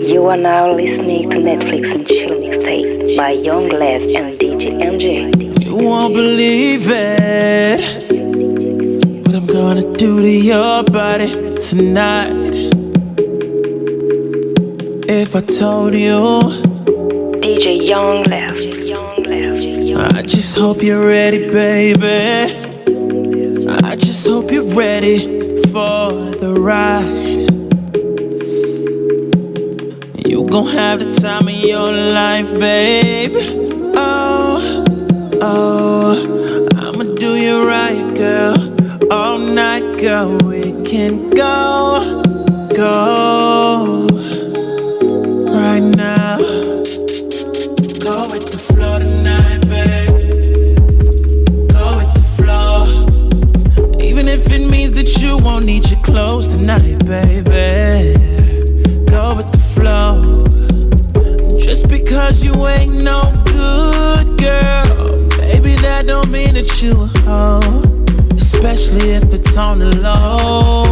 You are now listening to Netflix and Chill mixtape by Young LeF and DJ Enjay. You won't believe it. What I'm gonna do to your body tonight. If I told you, DJ Young LeF. I just hope you're ready, baby. I just hope you're ready for the ride. Gon' have the time of your life, babe. Oh, oh, I'ma do you right, girl. All night, girl, we can you ain't no good girl, baby, that don't mean that you a hoe. Especially if it's on the low,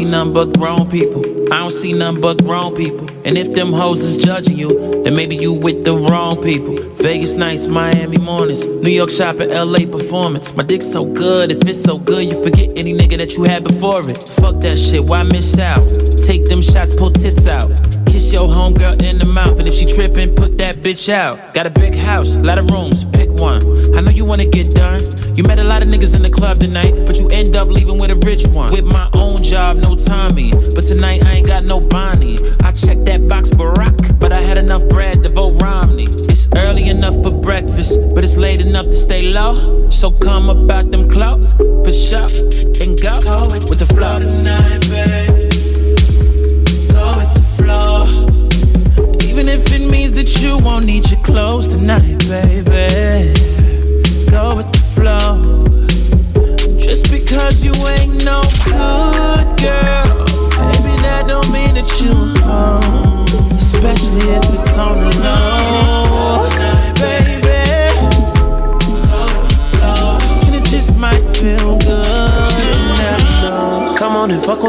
see nothing but grown people. I don't see nothing but grown people. And if them hoes is judging you, then maybe you with the wrong people. Vegas nights, Miami mornings, New York shopping, LA performance. My dick's so good, if it's so good, you forget any nigga that you had before it. Fuck that shit, why miss out? Take them shots, pull tits out. Kiss your homegirl in the mouth, and if she trippin', put that bitch out. Got a big house, lot of rooms, one. I know you wanna get done. You met a lot of niggas in the club tonight, but you end up leaving with a rich one. With my own job, no Tommy. But tonight I ain't got no Bonnie. I checked that box Barack, but I had enough bread to vote Romney. It's early enough for breakfast, but it's late enough to stay low. So come about them clothes, push up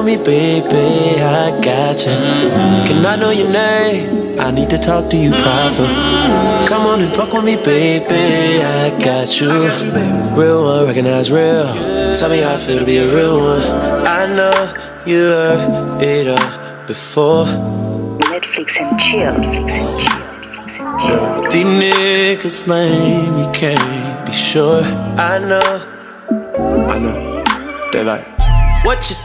with me, baby. I got you. Can I know your name? I need to talk to you proper. Come on and fuck with me, baby. I got you. Real one, recognize real. Tell me how I feel to be a real one. I know you heard it all before. Netflix and Chill. Netflix and Chill. Netflix and Chill. These niggas lame, you can't be sure. I know, I know. They like, what you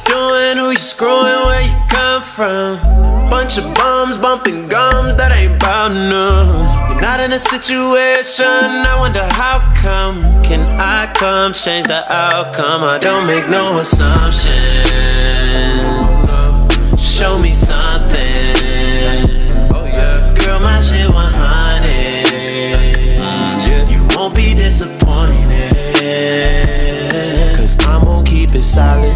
doing? Who you screwing? Where you come from? Bunch of bums bumping gums that ain't bout none. You're not in a situation. I wonder how come. Can I come change the outcome? I don't make no assumptions. Show me something. Girl, my shit 100. You won't be disappointed. Cause I'm gonna keep it solid,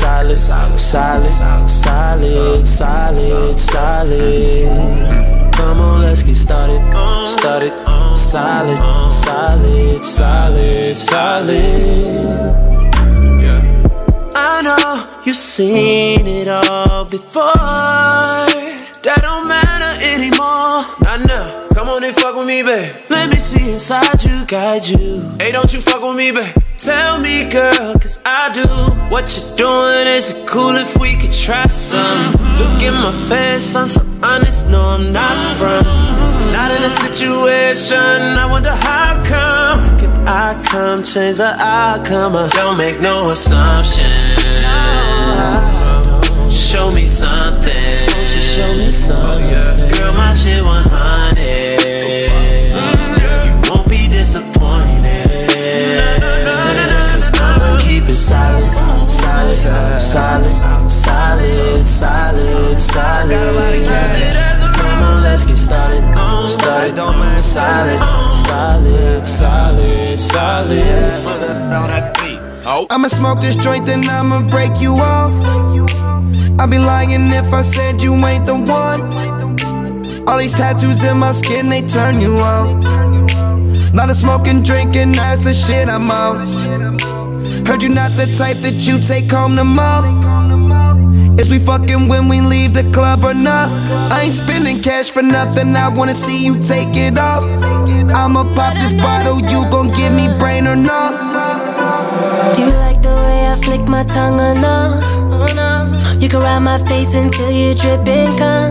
solid, solid, solid, solid, solid, solid. Come on, let's get started, started, solid, solid, solid, solid. I know you've seen it all before. That don't matter anymore. Not now. And fuck with me, babe. Let me see inside you, guide you. Hey, don't you fuck with me, babe. Tell me, girl, cause I do. What you doing? Is it cool if we could try some? Look in my face, I'm so honest. No, I'm not from. Not in a situation. I wonder how come. Can I come change the outcome? I don't make no assumptions. Show me something. Show me something? Girl, my shit 100. You won't be disappointed. Cause I'ma keep it solid, solid, solid, solid, solid, solid. Come on, let's get started. Started, solid, solid, solid, solid. Oh. I'ma smoke this joint, and I'ma break you off. I'd be lying if I said you ain't the one. All these tattoos in my skin, they turn you on. Lot of smoking, drinking, that's the shit I'm on. Heard you not the type that you take home to mom. Is we fucking when we leave the club or not? I ain't spending cash for nothing. I wanna see you take it off. I'ma pop this bottle. You gon' give me brain or not? Do you like the way I flick my tongue or no? You can ride my face until you're dripping cum.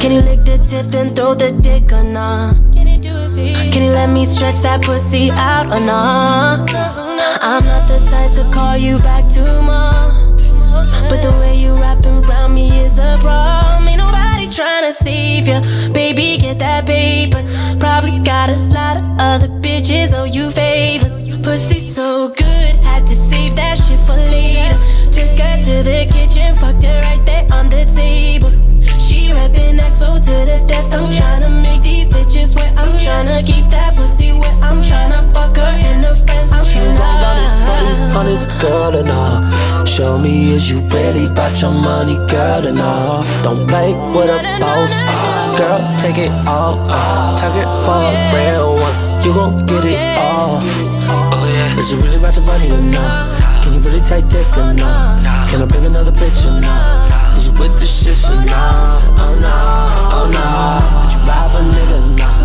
Can you lick the tip then throw the dick or no? Can you let me stretch that pussy out or no? I'm not the type to call you back tomorrow. But the way you wrapping around me is a problem. Ain't nobody trying to save you. Baby, get that paper. Probably got a lot of other bitches owe you favors. Bitches wet. I'm tryna keep that pussy wet. I'm tryna fuck her and her friends. I'm You gon' run it for this honest girl or nah? Show me is you really bout your money, girl or nah? Don't play with a boss, ah, girl. Take it all, ah, take it for a real one. You gon' get it all. Oh, is it really about your money or not? Can you really take dick or not? Can I bring another bitch or not? Is you with the shit or oh, not? Oh no, oh no. Would you ride for a nigga or not?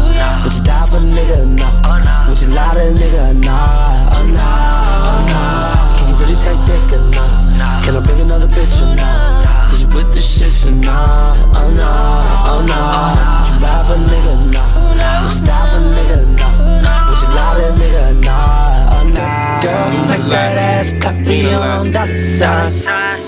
Would you die for a nigga or not? Would you lie to a nigga or not? Oh no, oh no. Can you really take dick or not? Can I bring another bitch or not? Is you with the shit or not? Oh no, oh no. Would you ride for a nigga or not? Would you die for a nigga or not? Would you lie to a nigga or not? Oh no. Girl, make that ass clap for your own dollar sign.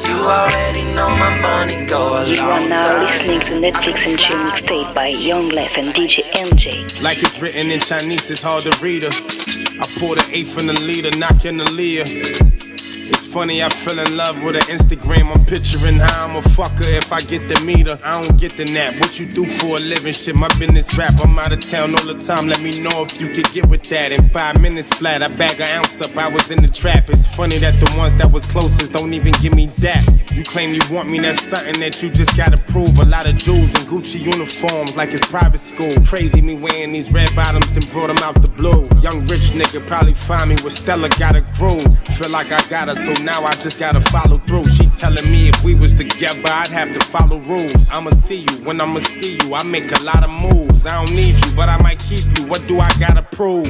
You already know my money go a You are now time. listening to Netflix and Chill mixtape by Young LeF and DJ Enjay. Like it's written in Chinese, it's hard to read her. I poured an eighth from the leader, knocking the leer. It's funny, I fell in love with her Instagram. I'm picturing how I'm a fucker if I get to meet her. I don't get the nap. What you do for a living? Shit, my business rap. I'm out of town all the time. Let me know if you could get with that. In five minutes flat, I bag an ounce up. I was in the trap. It's funny that the ones that was closest don't even give me that. You claim you want me, that's something that you just gotta prove. A lot of jewels and Gucci uniforms like it's private school. Crazy me wearing these red bottoms, then brought them out the blue. Young rich nigga probably find me with Stella got a groove. Feel like I got her, so now I just gotta follow through. She telling me if we was together, I'd have to follow rules. I'ma see you when I'ma see you. I make a lot of moves. I don't need you, but I might keep you. What do I gotta prove?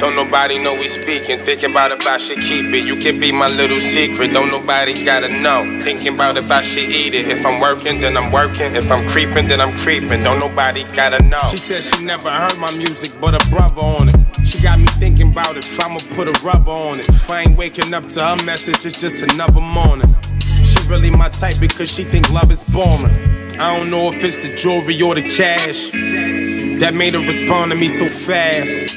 Don't nobody know we speaking. Thinking about if I should keep it. You can be my little secret. Don't nobody gotta know. Thinking about if I should eat it. If I'm working, then I'm working. If I'm creeping, then I'm creeping. Don't nobody gotta know. She said she never heard my music, but a brother on it. Got me thinking about if I'ma put a rubber on it. If I ain't waking up to her message, it's just another morning. She really my type because she think love is boring. I don't know if it's the jewelry or the cash that made her respond to me so fast.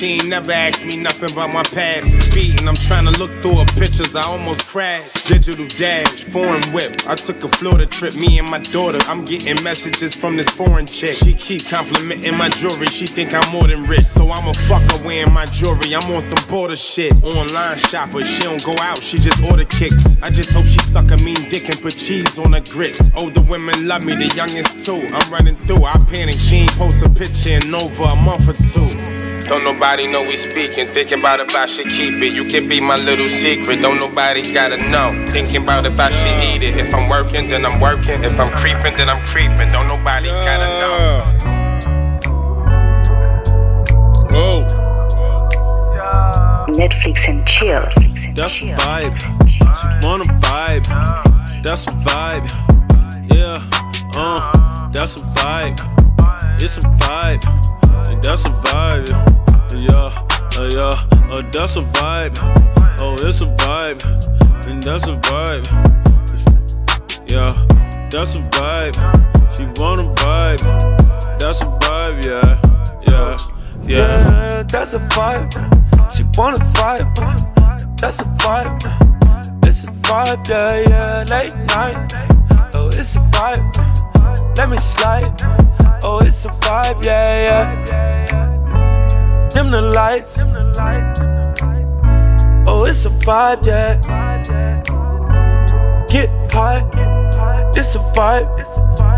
She ain't never asked me nothing about my past. Beating, I'm trying to look through her pictures. I almost crashed. Digital dash, foreign whip. I took a Florida trip, me and my daughter. I'm getting messages from this foreign chick. She keep complimenting my jewelry. She think I'm more than rich, so I'm a fucker wearing my jewelry. I'm on some border shit. Online shopper, she don't go out, she just order kicks. I just hope she suck a mean dick and put cheese on her grits. Older women love me, the youngest too. I'm running through, I panic. She ain't post a picture in over a month or two. Don't nobody know we speaking. Thinking about if I should keep it. You can be my little secret. Don't nobody gotta know. Thinking about if I should eat it. If I'm working, then I'm working. If I'm creeping, then I'm creeping. Don't nobody gotta know. Oh, Netflix and Chill. that's a vibe. She wanna vibe. That's a vibe. Yeah, uh, that's a vibe. It's a vibe. And that's a vibe. Yeah, uh, yeah, uh, that's a vibe. Oh, it's a vibe. And that's a vibe. Yeah, that's a vibe. She wanna vibe. That's a vibe, yeah, yeah, yeah. Yeah, that's a vibe. She wanna vibe. That's a vibe. It's a vibe, yeah, yeah. Late night. Oh, it's a vibe. Let me slide. Oh, it's a vibe, yeah, yeah. Dim the lights. Oh, it's a vibe, yeah. Get high. It's a vibe.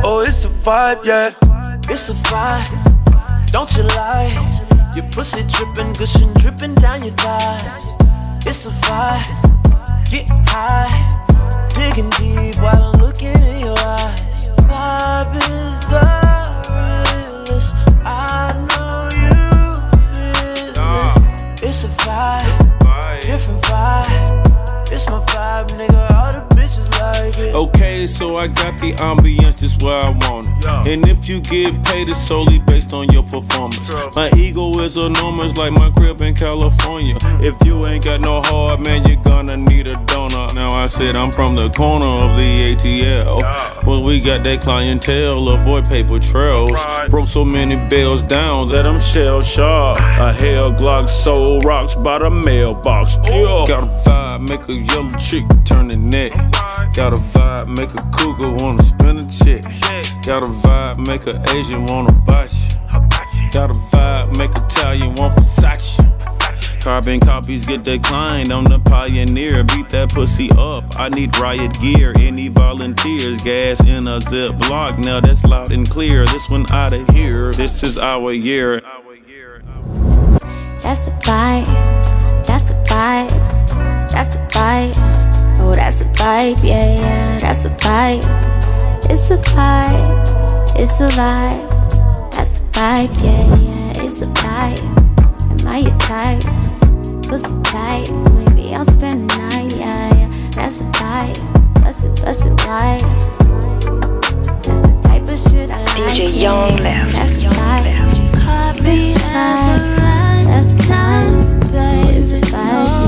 Oh, it's a vibe, yeah. It's a vibe. Don't you lie. Your pussy dripping, gushing, dripping down your thighs. It's a vibe. Get high, digging deep while I'm looking in your eyes. Vibe is the realest. I know you feel it. It's a vibe, different vibe. It's my vibe, nigga. All the bitches like it. Okay, so I got the ambience just where I want it. And if you get paid, it's solely based on your performance. My ego is enormous, like my crib in California. Mm. If you ain't got no heart, man, you're gonna need a donor. Now I said I'm from the corner of the ATL. Well, we got that clientele, avoid paper trails. Broke so many bells down that I'm shell shocked. A hell Glock soul rocks by the mailbox. Yeah. Got a vibe, make a young chick turn the neck. Got a vibe, make a cougar wanna spin a check. Got a vibe, make a Asian wanna you. Got a vibe, make Italian want Versace. Carbon copies get declined. I'm the pioneer. Beat that pussy up. I need riot gear. Any volunteers? Gas in a zip block. Now that's loud and clear. This one out of here. This is our year. That's a vibe. That's a vibe. That's a vibe. Oh, that's a vibe. Yeah, yeah. That's a vibe. It's a vibe. It's a vibe. That's a vibe. Yeah, yeah. It's a vibe. Am I your type? Pussy tight. Maybe I'll spend the night. Yeah, yeah. That's a vibe. Bust it, bust it wide. That's the type of shit I like. DJ yeah. Young LeF. That's a Young vibe. Left. Caught me at That's a vibe. It's a vibe.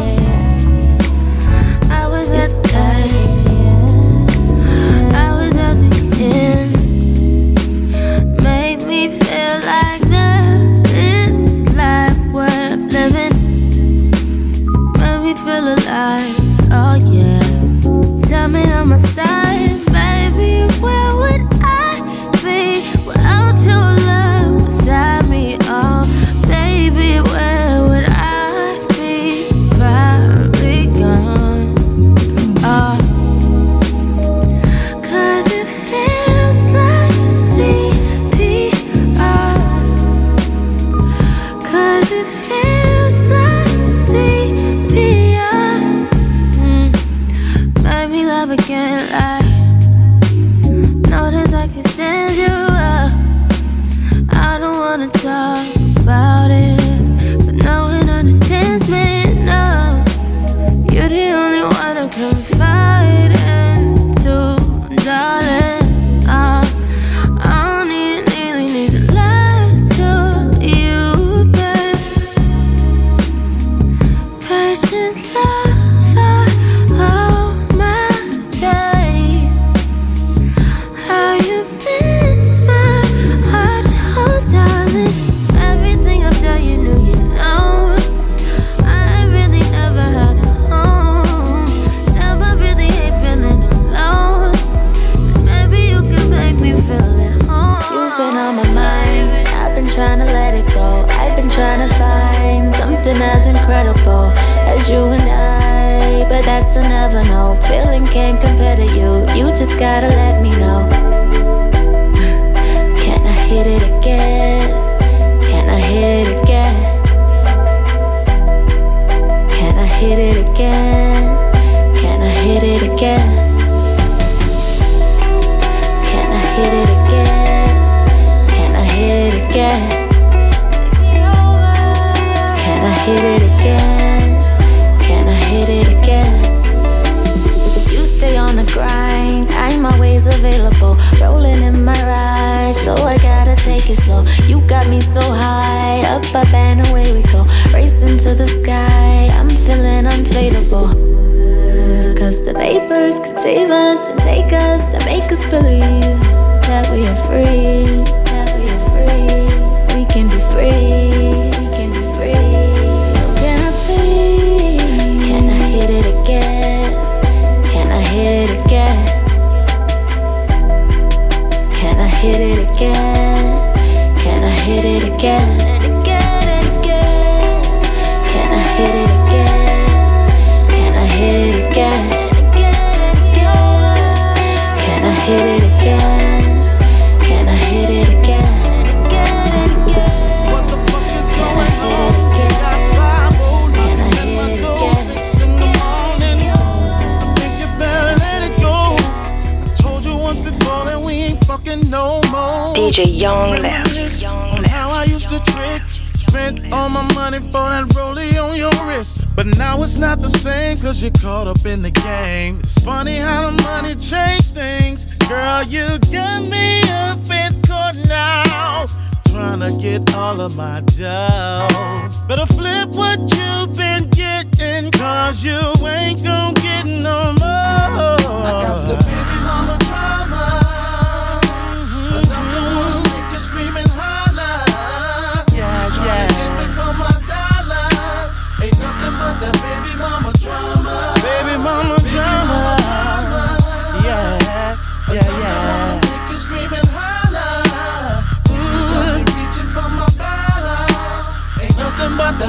Young LeF. How I used to trick. Spent all my money for that rollie on your wrist. But now it's not the same, cause you're caught up in the game. It's funny how the money changed things. Girl, you got me a bit caught now. Trying to get all of my dough. Better flip what you've been getting, cause you ain't gonna get no more. I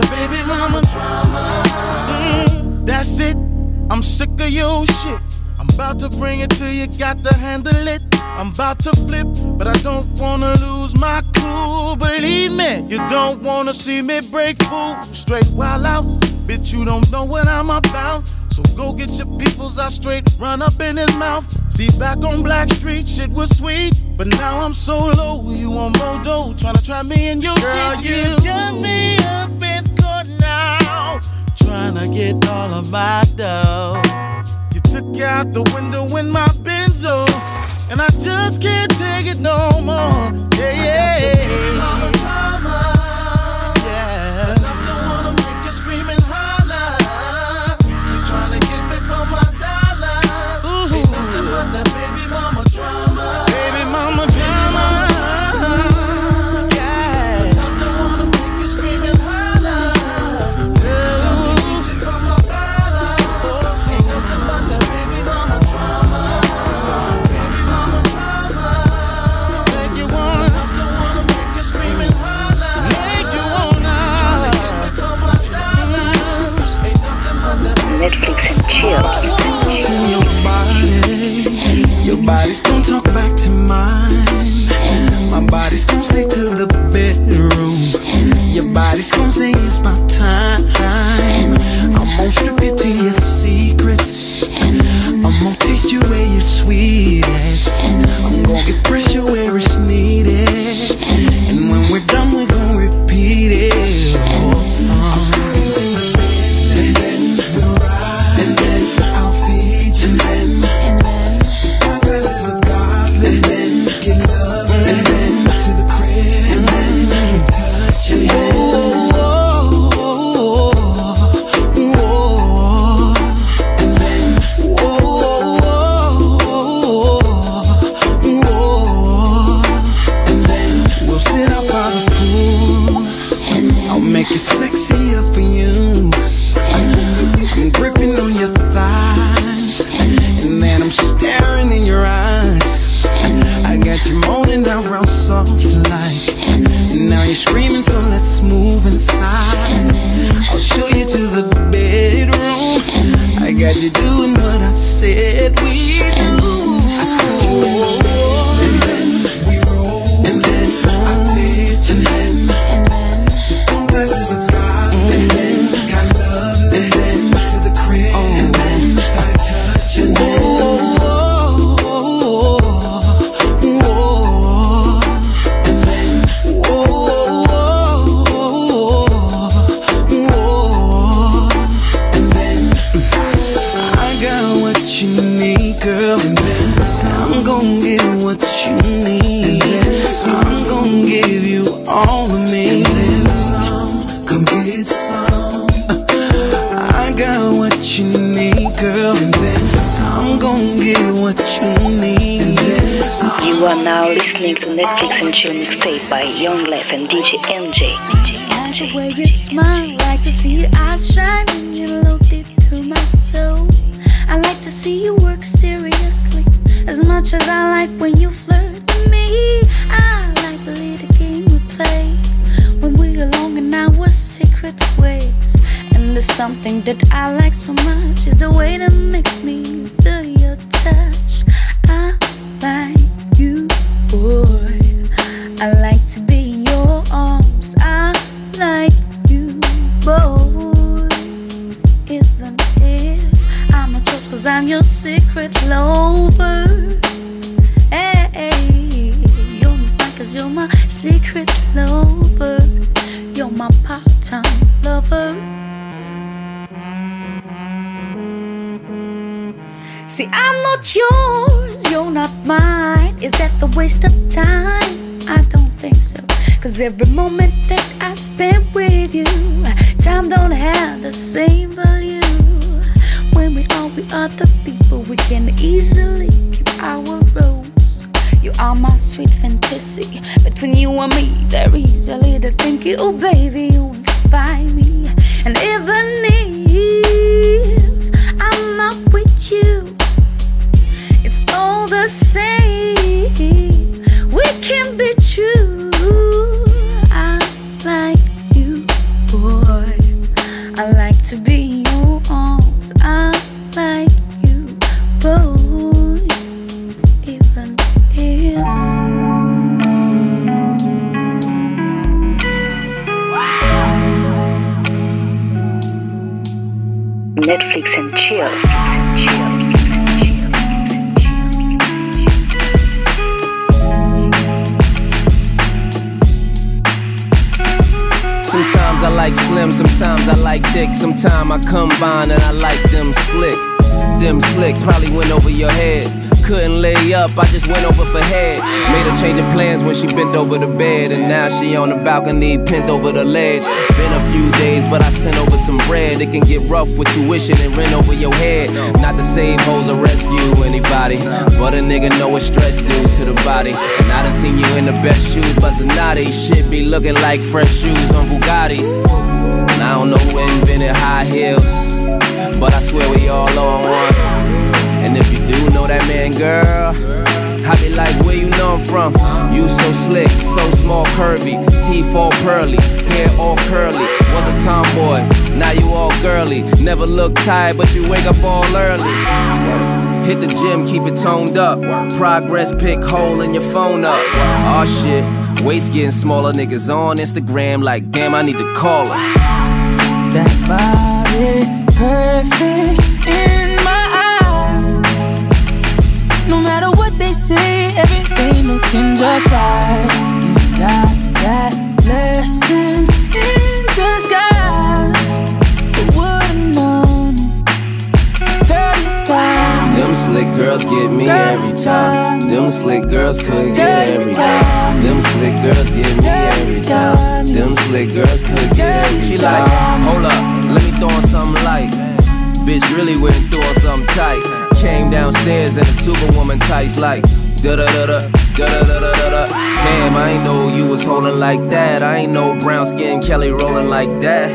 Baby mama drama. Mm, that's it. I'm sick of your shit. I'm about to bring it to you, got to handle it. I'm about to flip, but I don't wanna lose my cool. Believe me, you don't wanna see me break fool. Straight wild out, bitch, you don't know what I'm about. So go get your peoples, I straight run up in his mouth. See, back on Blackstreet, shit was sweet. But now I'm so low, you on Modo, trying to try me in your Girl. You, got me up Tryna trying to get all of my dough. You took out the window in my Benzo, and I just can't take it no more. Yeah, yeah. Same. Combine and I like them slick. Them slick probably went over your head. Couldn't lay up, I just went over for head. Made her change of plans when she bent over the bed, and now she on the balcony, pinned over the ledge. Been a few days, but I sent over some bread. It can get rough with tuition and rent over your head. Not to save hoes or rescue anybody, but a nigga know what stress do to the body. And I done seen you in the best shoes, but Zanotti shit be looking like fresh shoes on Bugattis. And I don't know who invented high heels, but I swear we all on one. And if you do know that man, girl, I be like, where you know I'm from? You so slick, so small, curvy, teeth all pearly, hair all curly. Was a tomboy, now you all girly. Never look tired, but you wake up all early. Hit the gym, keep it toned up. Progress pick hole in your phone up. Aw shit, waist getting smaller. Niggas on Instagram like, damn, I need to call her. That body perfect in my eyes. No matter what they say, everything looking just right. You got that blessing get me every time. Them slick girls could get every time. Them slick girls get me every time. Them slick girls could get every She got like, hold up, let me throw on something light. Bitch really went through on something tight. Came downstairs in a superwoman tights like da da da da da da da da da. Damn, I ain't know you was holding like that. I ain't know brown skin Kelly rolling like that.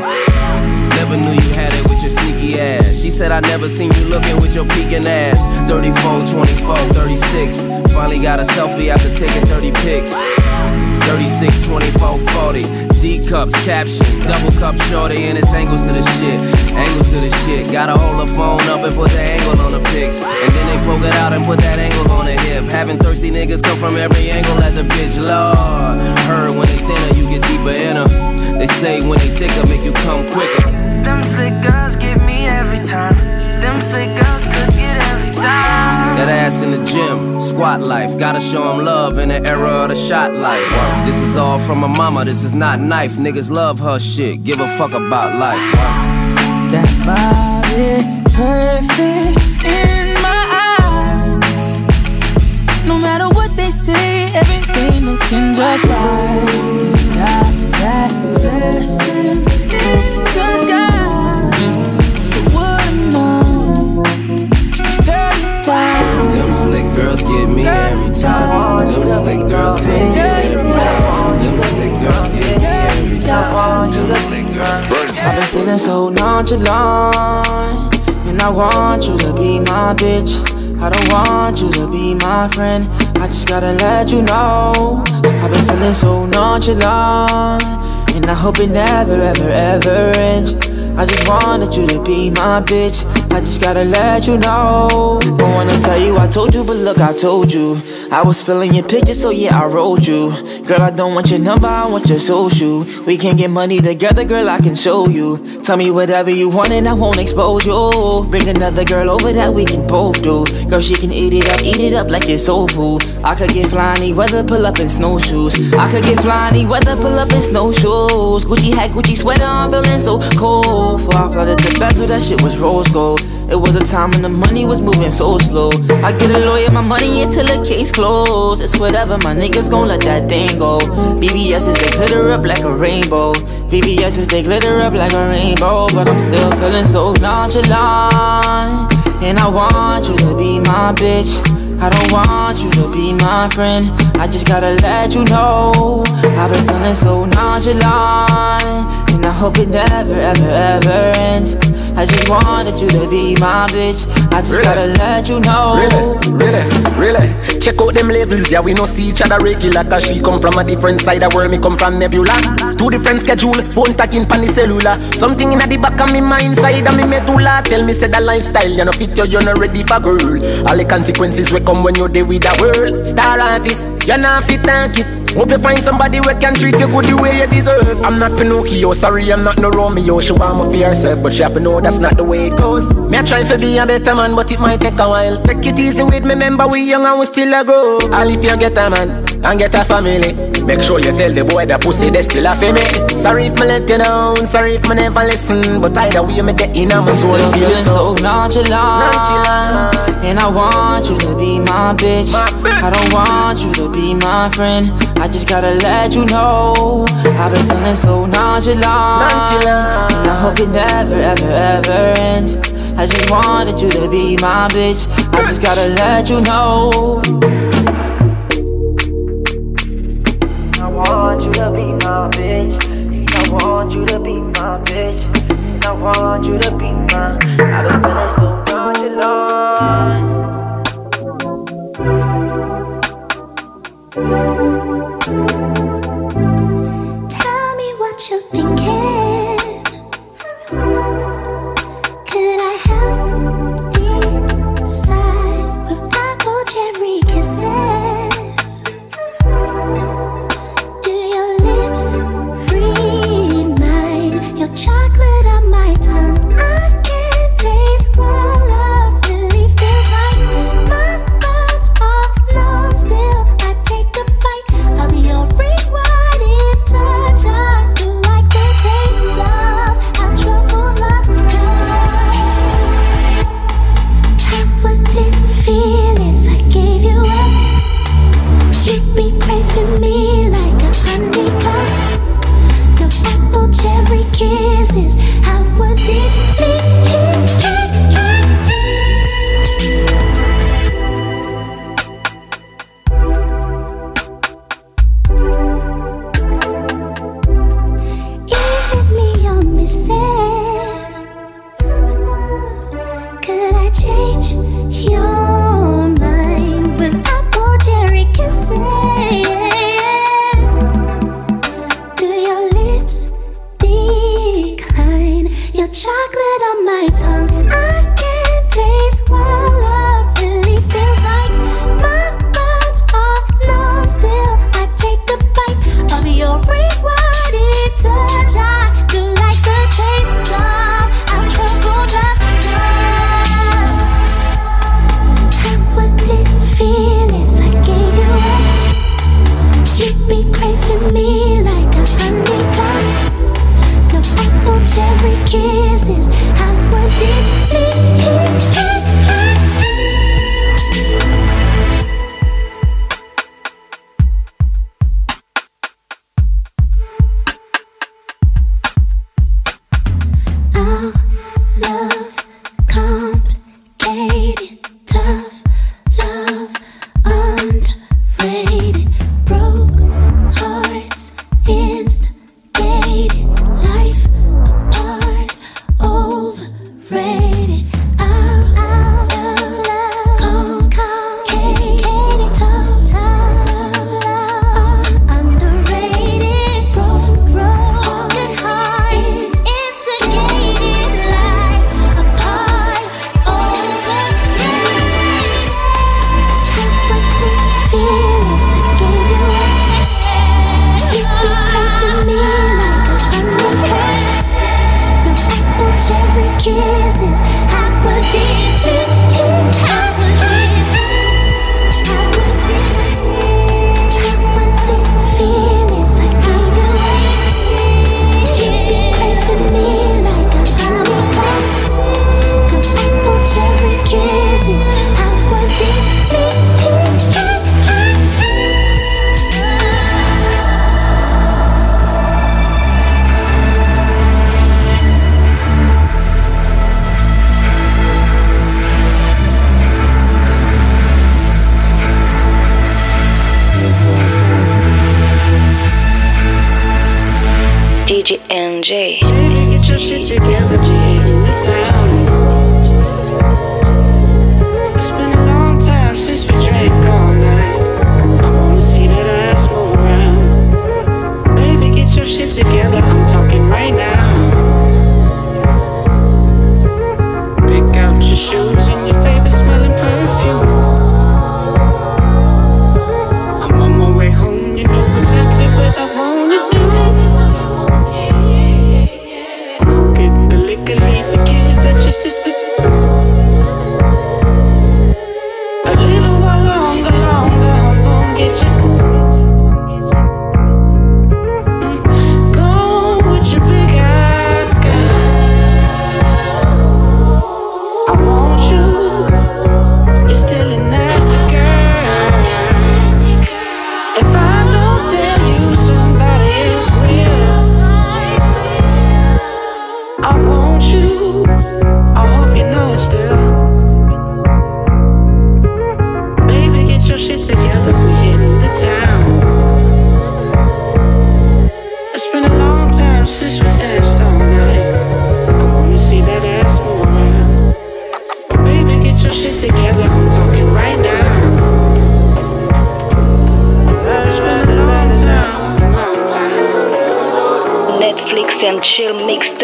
Never knew you had it with your sneaky ass. She said I never seen you looking with your peeking ass. 34, 24, 36. Finally got a selfie after taking 30 pics. 36, 24, 40. D cups, caption, double cup shorty, and it's angles to the shit. Angles to the shit. Gotta hold the phone up and put the angle on the pics. And then they poke it out and put that angle on the hip. Having thirsty niggas come from every angle at the bitch, Lord. Heard when they thinner, you get deeper in her. They say when they thicker, make you come quicker. Them slick girls get me every time. Them slick girls could get every time. That ass in the gym, squat life. Gotta show 'em love in the era of the shot life. This is all from my mama, this is not knife. Niggas love her shit, give a fuck about life. That body perfect in my eyes. No matter what they say, everything looking just right. You got that blessing me every time. Them slick girls can't get every time. Them slick girls get me every time. Them slick girls can't I've been feeling so nonchalant. And I want you to be my bitch. I don't want you to be my friend. I just gotta let you know. I've been feeling so nonchalant. And I hope it never, ever, ever ends. I just wanted you to be my bitch. I just gotta let you know. Don't wanna tell you I told you, but look, I told you. I was feeling your picture, so yeah, I wrote you. Girl, I don't want your number, I want your social. We can get money together, girl, I can show you. Tell me whatever you want, and I won't expose you. Bring another girl over that we can both do. Girl, she can eat it up, eat it up like it's soul food. I could get flying weather, pull up in snowshoes. I could get flying weather, pull up in snowshoes. Gucci hat, Gucci sweater, I'm feeling so cold. Before I flooded the bezel, that shit was rose gold. It was a time when the money was moving so slow. I get a lawyer, my money until the case closed. It's whatever, my niggas gon' let that thing go. BBS's they glitter up like a rainbow. BBS's they glitter up like a rainbow. But I'm still feeling so nonchalant. And I want you to be my bitch. I don't want you to be my friend. I just gotta let you know. I've been feeling so nonchalant. And I hope it never, ever, ever ends. I just wanted you to be my bitch. I just really? gotta let you know. Really, really, really. Check out them labels, yeah, we no see each other regular. Cause she come from a different side of the world, me come from Nebula. Two different schedule, phone talking pan the cellular. Something in the back of me mind side of me medulla. Tell me, say that lifestyle, you know, fit you, you're not ready for girl. All the consequences come when you're there with the world. Star artist, you're not fit, and it. Hope you find somebody who can treat you good the way you deserve. I'm not Pinocchio, sorry, I'm not no Romeo. She want me for herself, but she have to know that's not the way it goes. Me I try to be a better man, but it might take a while. Take it easy with me, remember we young and we still a grow. All if you get a man and get a family, make sure you tell the boy that pussy they still a for me. Sorry if me let you down, sorry if me never listen, but either way me get in on my soul. You're feeling so nonchalant, nonchalant, and I want you to be my bitch. my bitch. I don't want you to be my friend. I just gotta let you know. I've been feeling so nonchalant. And I hope it never, ever, ever ends. I just wanted you to be my bitch. I just gotta let you know. I want you to be my bitch. I want you to be my bitch. I want you to be my I've been feeling so nonchalant my tongue.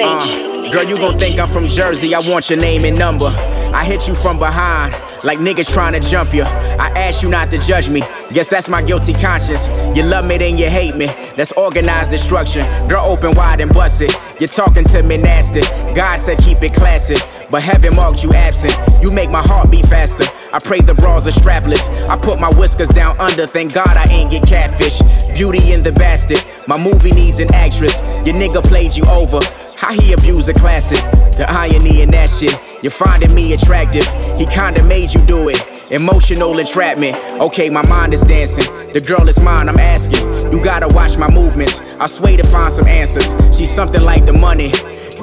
Uh, girl, you gon' think I'm from Jersey. I want your name and number. I hit you from behind, like niggas trying to jump you. I ask you not to judge me. Guess that's my guilty conscience. You love me, then you hate me. That's organized destruction. Girl, open wide and bust it. You're talking to me nasty. God said keep it classy. But heaven marked you absent. You make my heart beat faster. I pray the bras are strapless. I put my whiskers down under. Thank God I ain't get catfish. Beauty in the bastard. My movie needs an actress. Your nigga played you over. How he abused a classic. The irony in that shit. You're finding me attractive. He kinda made you do it. Emotional entrapment. Okay, my mind is dancing. The girl is mine, I'm asking. You gotta watch my movements. I sway to find some answers. She's something like the money.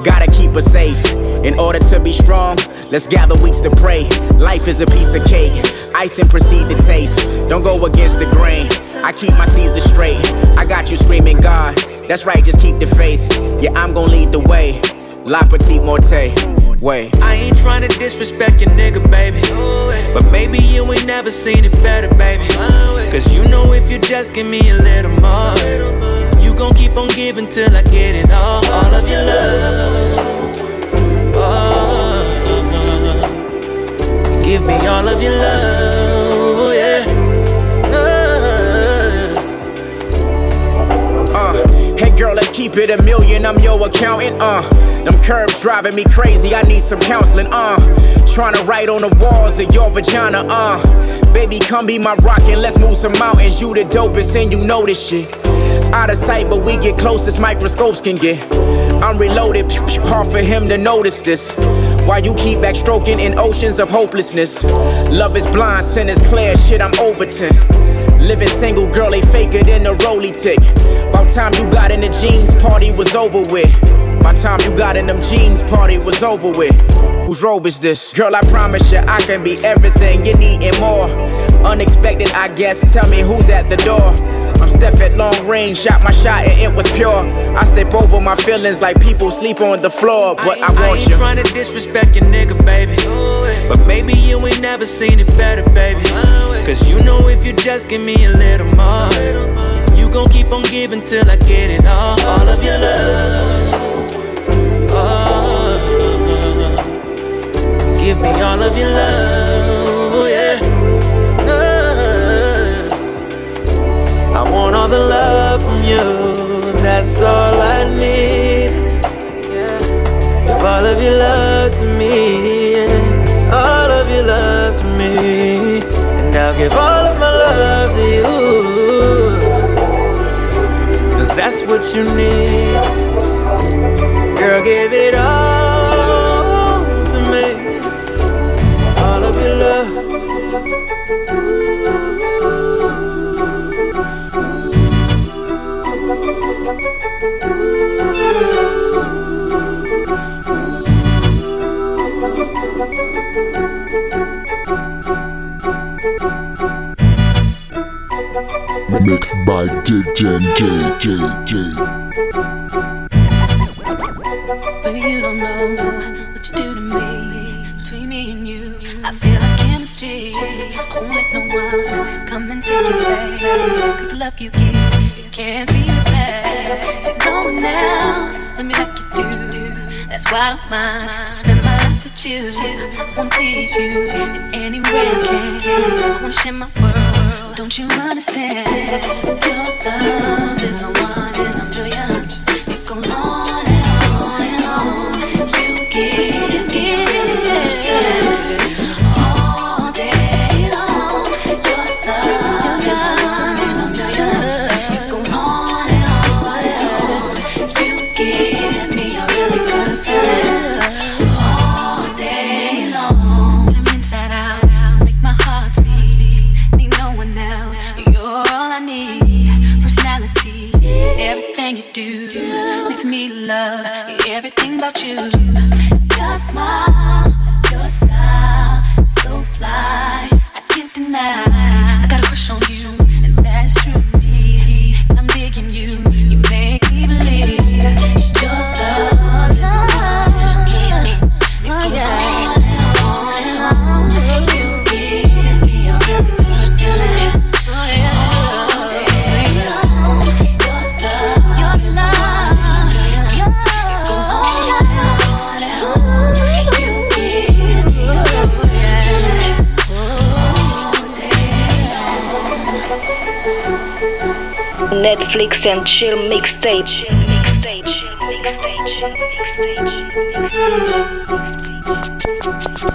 Gotta keep her safe. In order to be strong, let's gather weeks to pray. Life is a piece of cake. Ice and proceed to taste. Don't go against the grain. I keep my Caesar straight. I got you screaming God. That's right, just keep the faith. Yeah, I'm gonna lead the way. La Petite Morte. Way. I ain't trying to disrespect your nigga, baby. But maybe you ain't never seen it better, baby. Cause you know if you just give me a little more, gon' keep on giving till I get it all. All of your love. Oh, give me all of your love, yeah. Uh, hey girl, let's keep it a million. I'm your accountant. Uh, them curves driving me crazy. I need some counseling. Uh, trying to write on the walls of your vagina. Uh, baby, come be my rock and let's move some mountains. You the dopest and you know this shit. Out of sight, but we get close as microscopes can get. I'm reloaded, pew, pew, hard for him to notice this. While you keep backstroking in oceans of hopelessness. Love is blind, sin is clear, shit, I'm over Overton. Living single, girl, they faker than a rolly tick. About time you got in the jeans, party was over with. By time you got in them jeans, party was over with. Whose robe is this? Girl, I promise you, I can be everything you need and more. Unexpected, I guess. Tell me who's at the door. I'm Steph at long range, shot my shot and it was pure. I step over my feelings like people sleep on the floor, but I, I want ain't you. trying to disrespect your nigga, baby. But maybe you ain't never seen it better, baby. Cause you know if you just give me a little more, you gon' keep on giving till I get it all. All of your love. Give me all of your love, oh, yeah. Ah. I want all the love from you, that's all I need. Yeah. Give all of your love to me, all of your love to me, and I'll give all of my love to you. Cause that's what you need. Girl, give it all Mixed by DJ you give can't be replaced. Since no one else, let me like you do. That's why I don't mind to spend my life with you. I wanna please you in any way I can. I wanna share my world. Don't you understand? Your love is a one in a million. It Netflix and chill mixtape. Mixtape.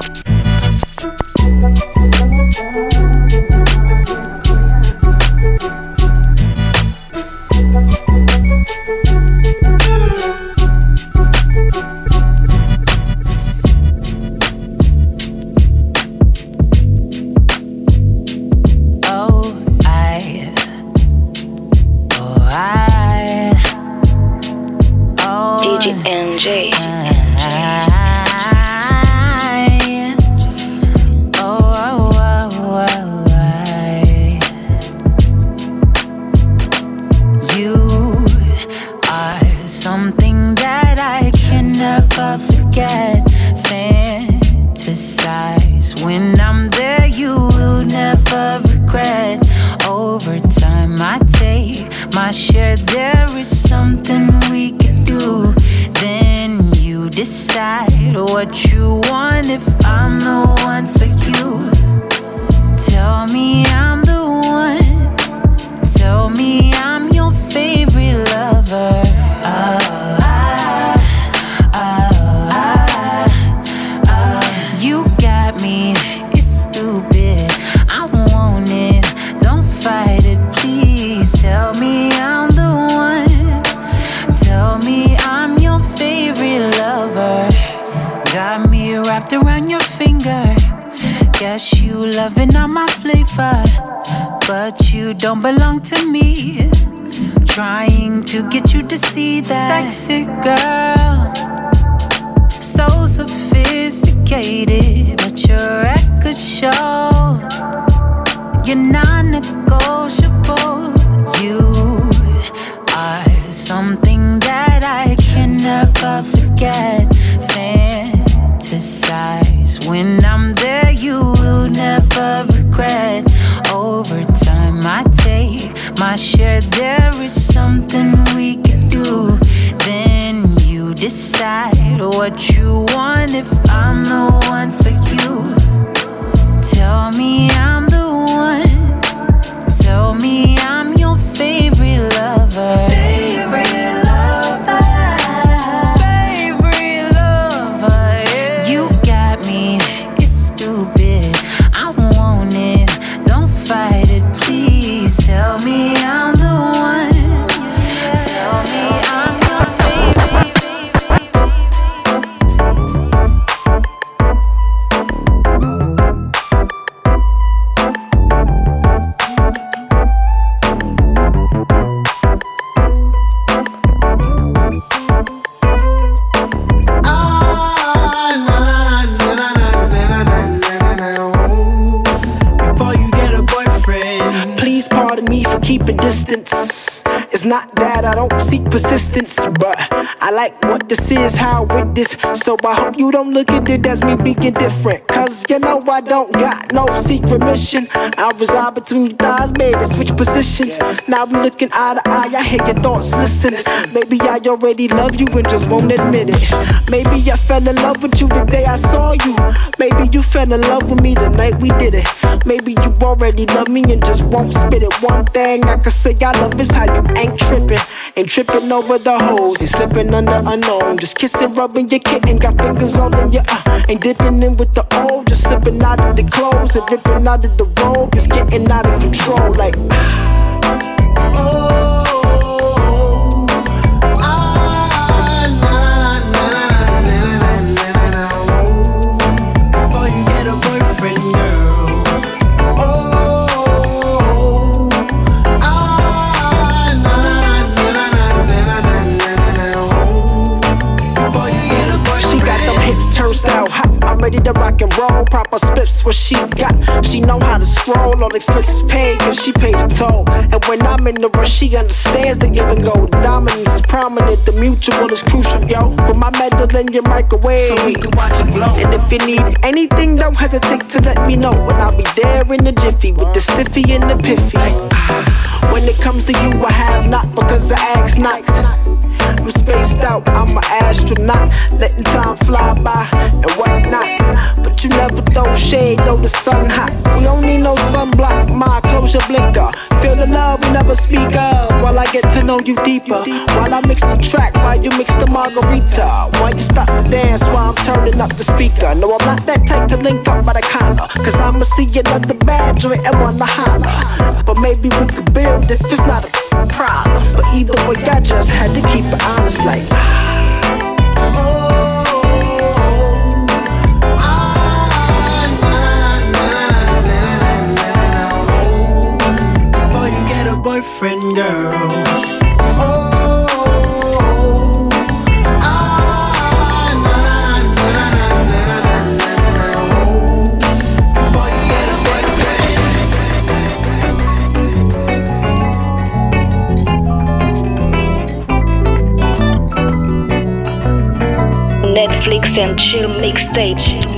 So I hope you don't look at it as me being different. Cause you know I don't got no secret mission. I reside between your thighs, baby, switch positions. Now we looking eye to eye, I hear your thoughts, listen. Maybe I already love you and just won't admit it. Maybe I fell in love with you the day I saw you. Maybe you fell in love with me the night we did it. Maybe you already love me and just won't spit it. One thing I can say I love is how you ain't tripping. Ain't tripping over the holes, you slipping under unknown. Just kissing, rubbing your kitten, got fingers all in your uh. Ain't dipping in with the old, just slipping out of the clothes and ripping out of the robe. Just getting out of control, like. oh. Ready to rock and roll. Proper splits what she got. She know how to scroll. All expenses paid, cause she paid the toll. And when I'm in the rush, she understands the give and go. The dominance is prominent, the mutual is crucial, yo. Put my metal in your microwave. So we can watch it glow. And if you need anything, don't hesitate to let me know. And I'll be there in the jiffy with the stiffy and the piffy. When it comes to you, I have not because I ask not. I'm spaced out, I'm an astronaut, letting time fly by and whatnot. But you never throw shade, though the sun hot. We don't need no sunblock, my close your blinker. Feel the love we never speak of while I get to know you deeper. While I mix the track, while you mix the margarita. While you stop the dance while I'm turning up the speaker. No, I'm not that type to link up by the collar. Cause I'ma see another bad joint and wanna holler. But maybe we could build if it's not a problem. But either way, I just had to keep it honest like. Oh. boyfriend girl And chill mixtape.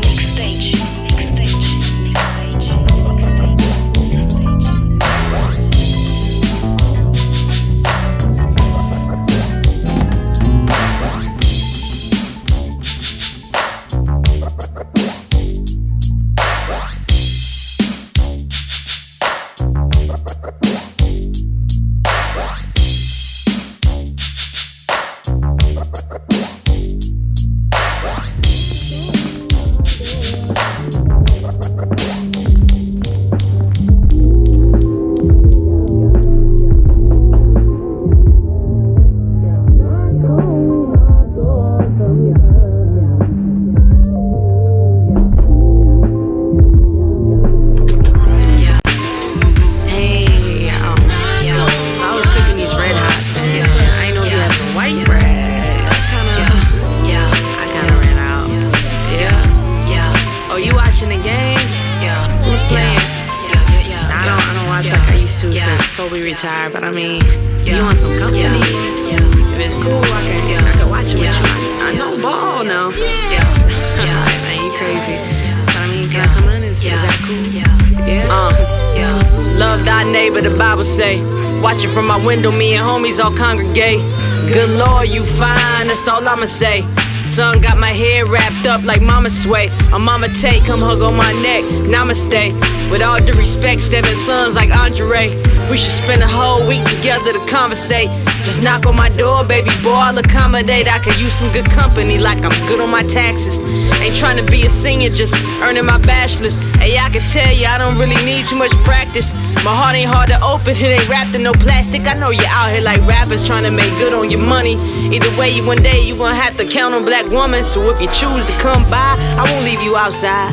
I'ma say. Son got my hair wrapped up like mama sway. A mama take, come hug on my neck. Namaste. With all due respect, seven sons like Andre. We should spend a whole week together to conversate. Just knock on my door, baby boy, I'll accommodate. I could use some good company, like I'm good on my taxes. Ain't trying to be a senior, just earning my bachelor's. Hey, I can tell you, I don't really need too much practice. My heart ain't hard to open, it ain't wrapped in no plastic. I know you're out here like rappers trying to make good on your money. Either way, one day you gonna have to count on black women. So if you choose to come by, I won't leave you outside.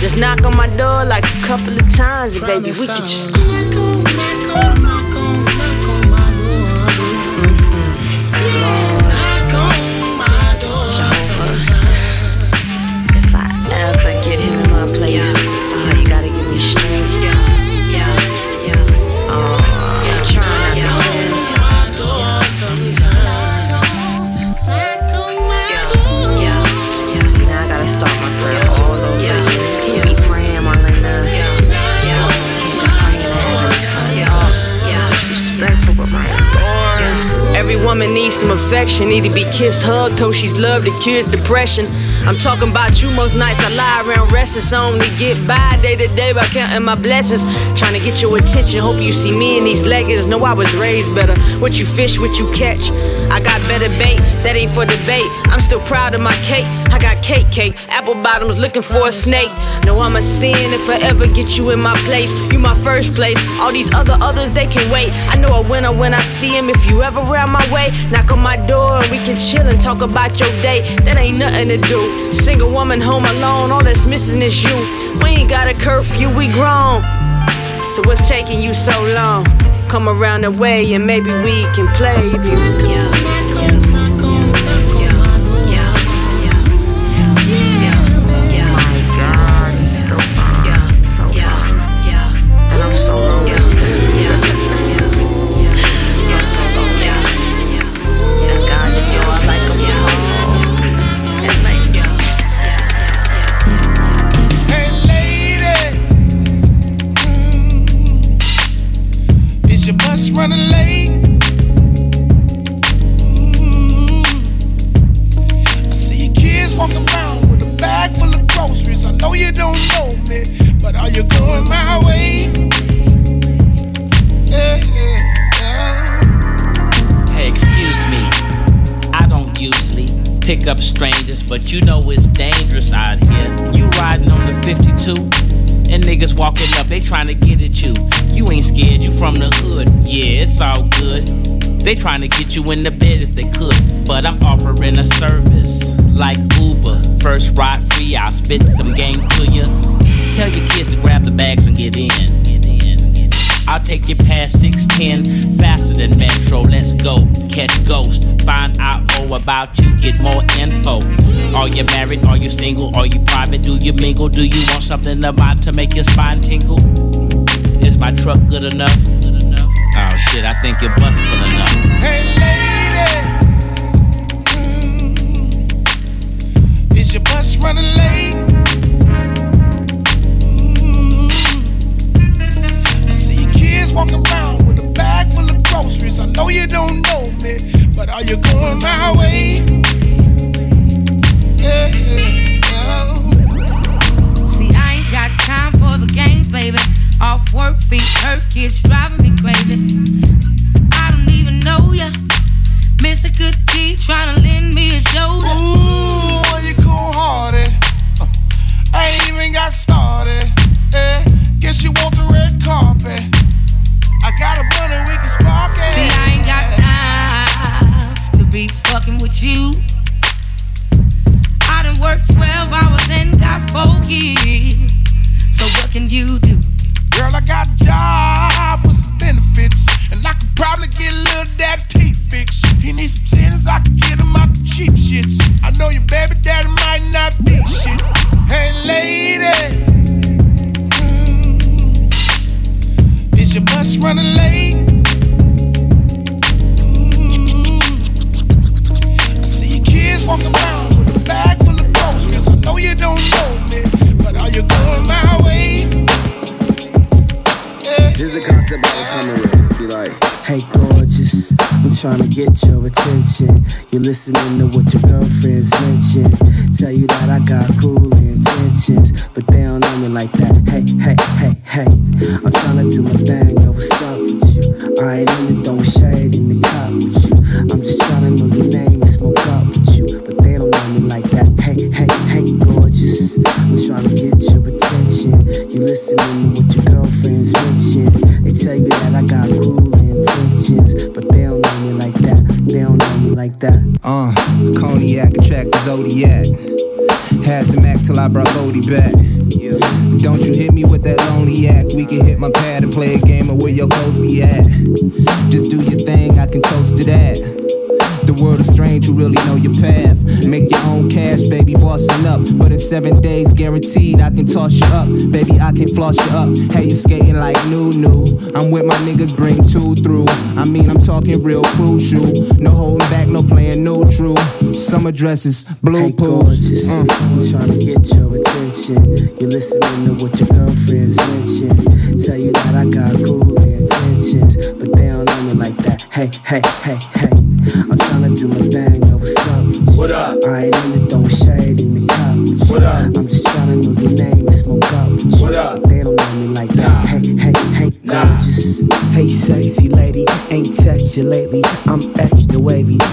Just knock on my door like a couple of times, and baby, we can just. To kissed, hugged, told she's loved, it cures depression. I'm talking about you most nights. I lie around restless. I only get by day to day by counting my blessings. Trying to get your attention. Hope you see me in these leggings. Know I was raised better. What you fish, what you catch. I got better bait. That ain't for debate. I'm still proud of my cake. I got KK. Apple bottoms looking for a snake. No, I'm a sin if I ever get you in my place. You my first place. All these other others, they can wait. I know a winner when I see him. If you ever round my way, knock on my door and we can chill and talk about your day. That ain't nothing to do. Single woman home alone, all that's missing is you. We ain't got a curfew, we grown. So what's taking you so long? Come around the way and maybe we can play. Yeah. Up strangers, but you know it's dangerous out here. You riding on the 52, and niggas walking up, they trying to get at you. You ain't scared, you from the hood. Yeah, it's all good. They trying to get you in the bed if they could, but I'm offering a service like Uber. First ride free, I'll spit some game to you. Tell your kids to grab the bags and get in. I'll take you past 610, faster than Metro. Let's go, catch ghosts, find out more about you, get more info. Are you married? Are you single? Are you private? Do you mingle? Do you want something about to make your spine tingle? Is my truck good enough? Oh shit, I think your bus full enough. Hey lady, mm, is your bus running late? Walking around with a bag full of groceries. I know you don't know me, but are you going my way? Yeah, yeah. See, I ain't got time for the games, baby. Off work, feet hurt, kids driving me crazy. I don't even know ya. Mr. Good Deed trying to lend me a shoulder. Ooh, are you cool hearted. Uh, I ain't even got you. I done worked 12 hours and got kids. So what can you do? Girl, I got a job with some benefits, and I could probably get a little daddy teeth fix. He needs some tennis, I can get him out the cheap shits. I know your baby daddy might not be shit. Hey, lady, mm, is your bus running late? Trying to get your attention. You're listening to what your girlfriends mention. Tell you that I got cool intentions, but they don't know me like that. Hey, hey, hey, hey. I'm trying to do my thing, know what's up with you. I ain't in it, throwing shade in the cup with you. I'm just trying to know your name and smoke up me like that. Hey, hey, hey, gorgeous. I'm trying to get your attention. You listening to what your girlfriends mention. They tell you that I got cool intentions, but they don't know me like that. They don't know me like that. Uh, cognac attract the zodiac. Had to mac till I brought Goldie back. Yeah. Don't you hit me with that lonely act. We can hit my pad and play a game of where your clothes be at. Just do your thing, I can toast to that. World is strange, you really know your path. Make your own cash, baby, bossing up. But in seven days, guaranteed, I can toss you up. Baby, I can floss you up. Hey, you skating like new, new. I'm with my niggas, bring two through. I mean, I'm talking real crucial. No holding back, no playing neutral. Summer dresses, blue Hey, pools. gorgeous. Uh. I'm trying to get your attention. You're listening to what your girlfriends mention. Tell you that I got cool intentions, but they don't know me like that. Hey, hey, hey, hey. I'm trying to do my thing, know what's up. What up? I ain't in it, throwing shade in the cup. What up? I'm just trying to know your name and smoke up. What up? They don't know me like that. Hey, hey, hey, gorgeous. Hey, sexy lady, ain't text you lately. I'm extra.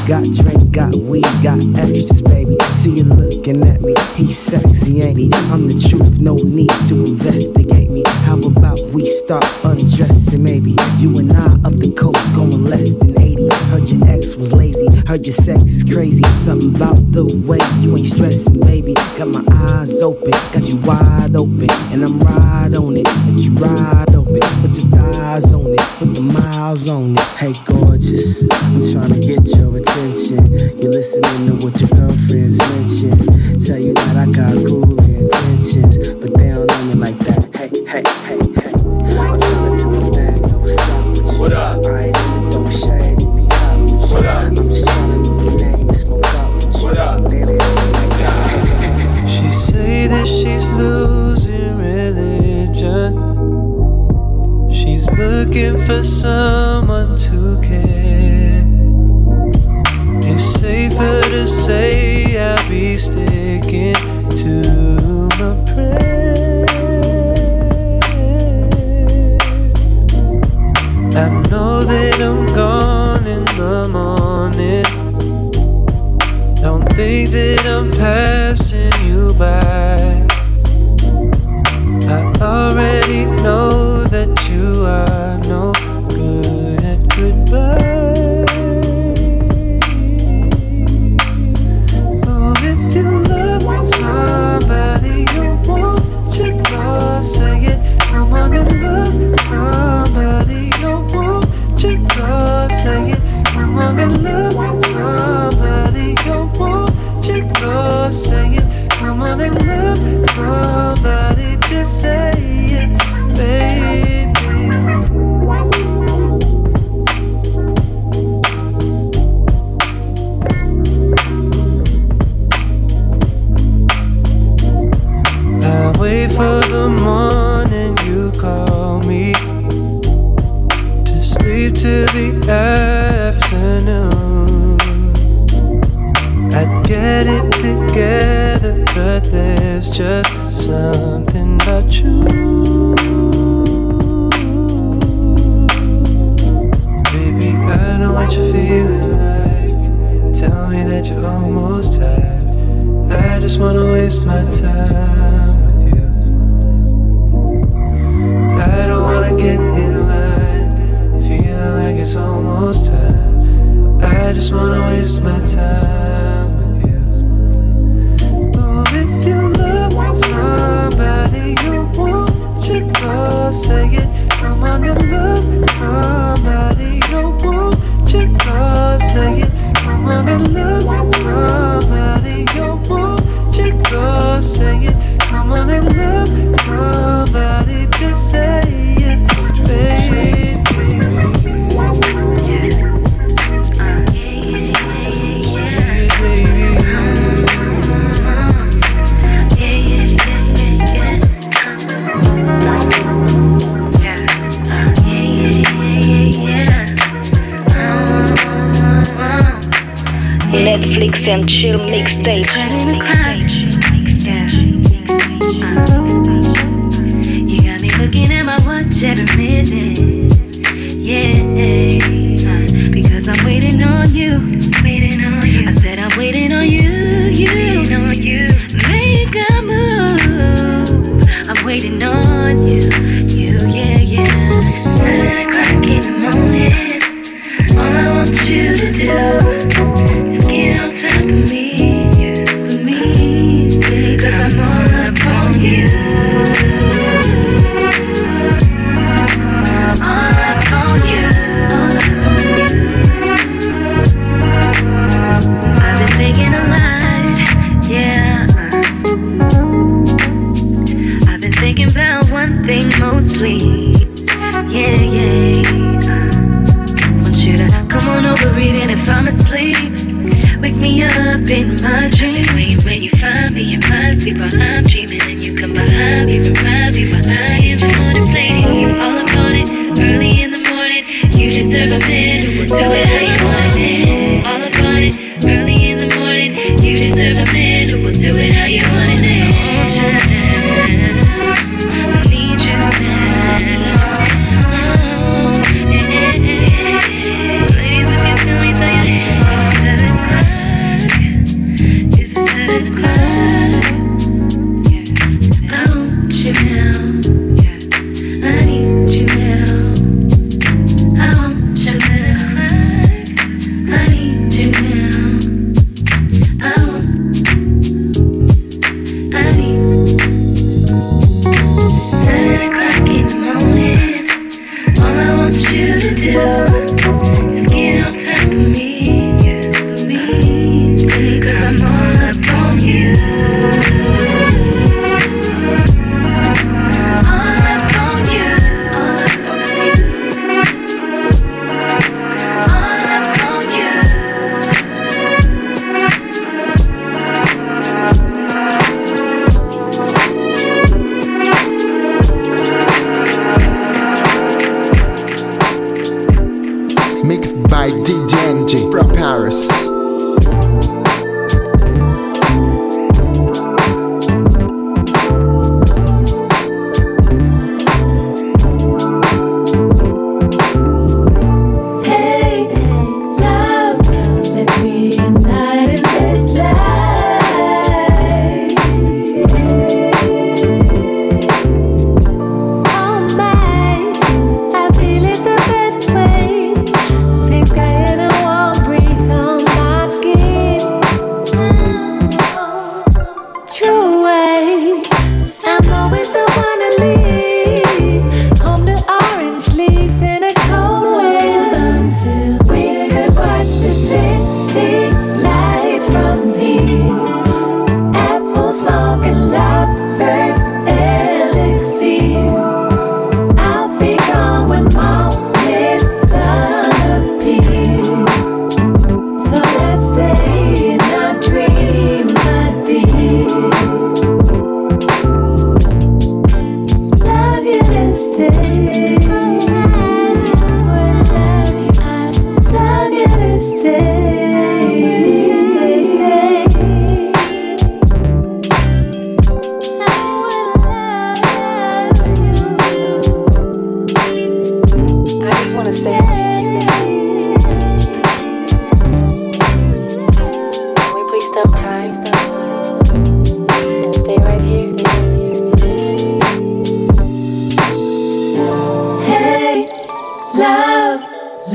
Got drink, got weed, got extras, baby. See you looking at me. He's sexy, ain't he? I'm the truth, no need to investigate me. How about we start undressing, maybe? You and I up the coast going less than 80. Heard your ex was lazy, heard your sex is crazy. Something about the way you ain't stressing, baby. Got my eyes open, got you wide open, and I'm right on it. Let you ride open, put your thighs on it, put the miles on it. Hey, gorgeous, I'm trying to get your attention. You're listening to what your girlfriends mention. Tell you that I got cool intentions, but they don't know me like that. Hey, hey, hey, looking for someone to care. It's safer to say I'll be sticking to my prayer. I know that I'm gone in the morning. Don't think that I'm passing you by. I'm waiting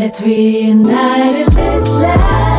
Let's reunite in this life.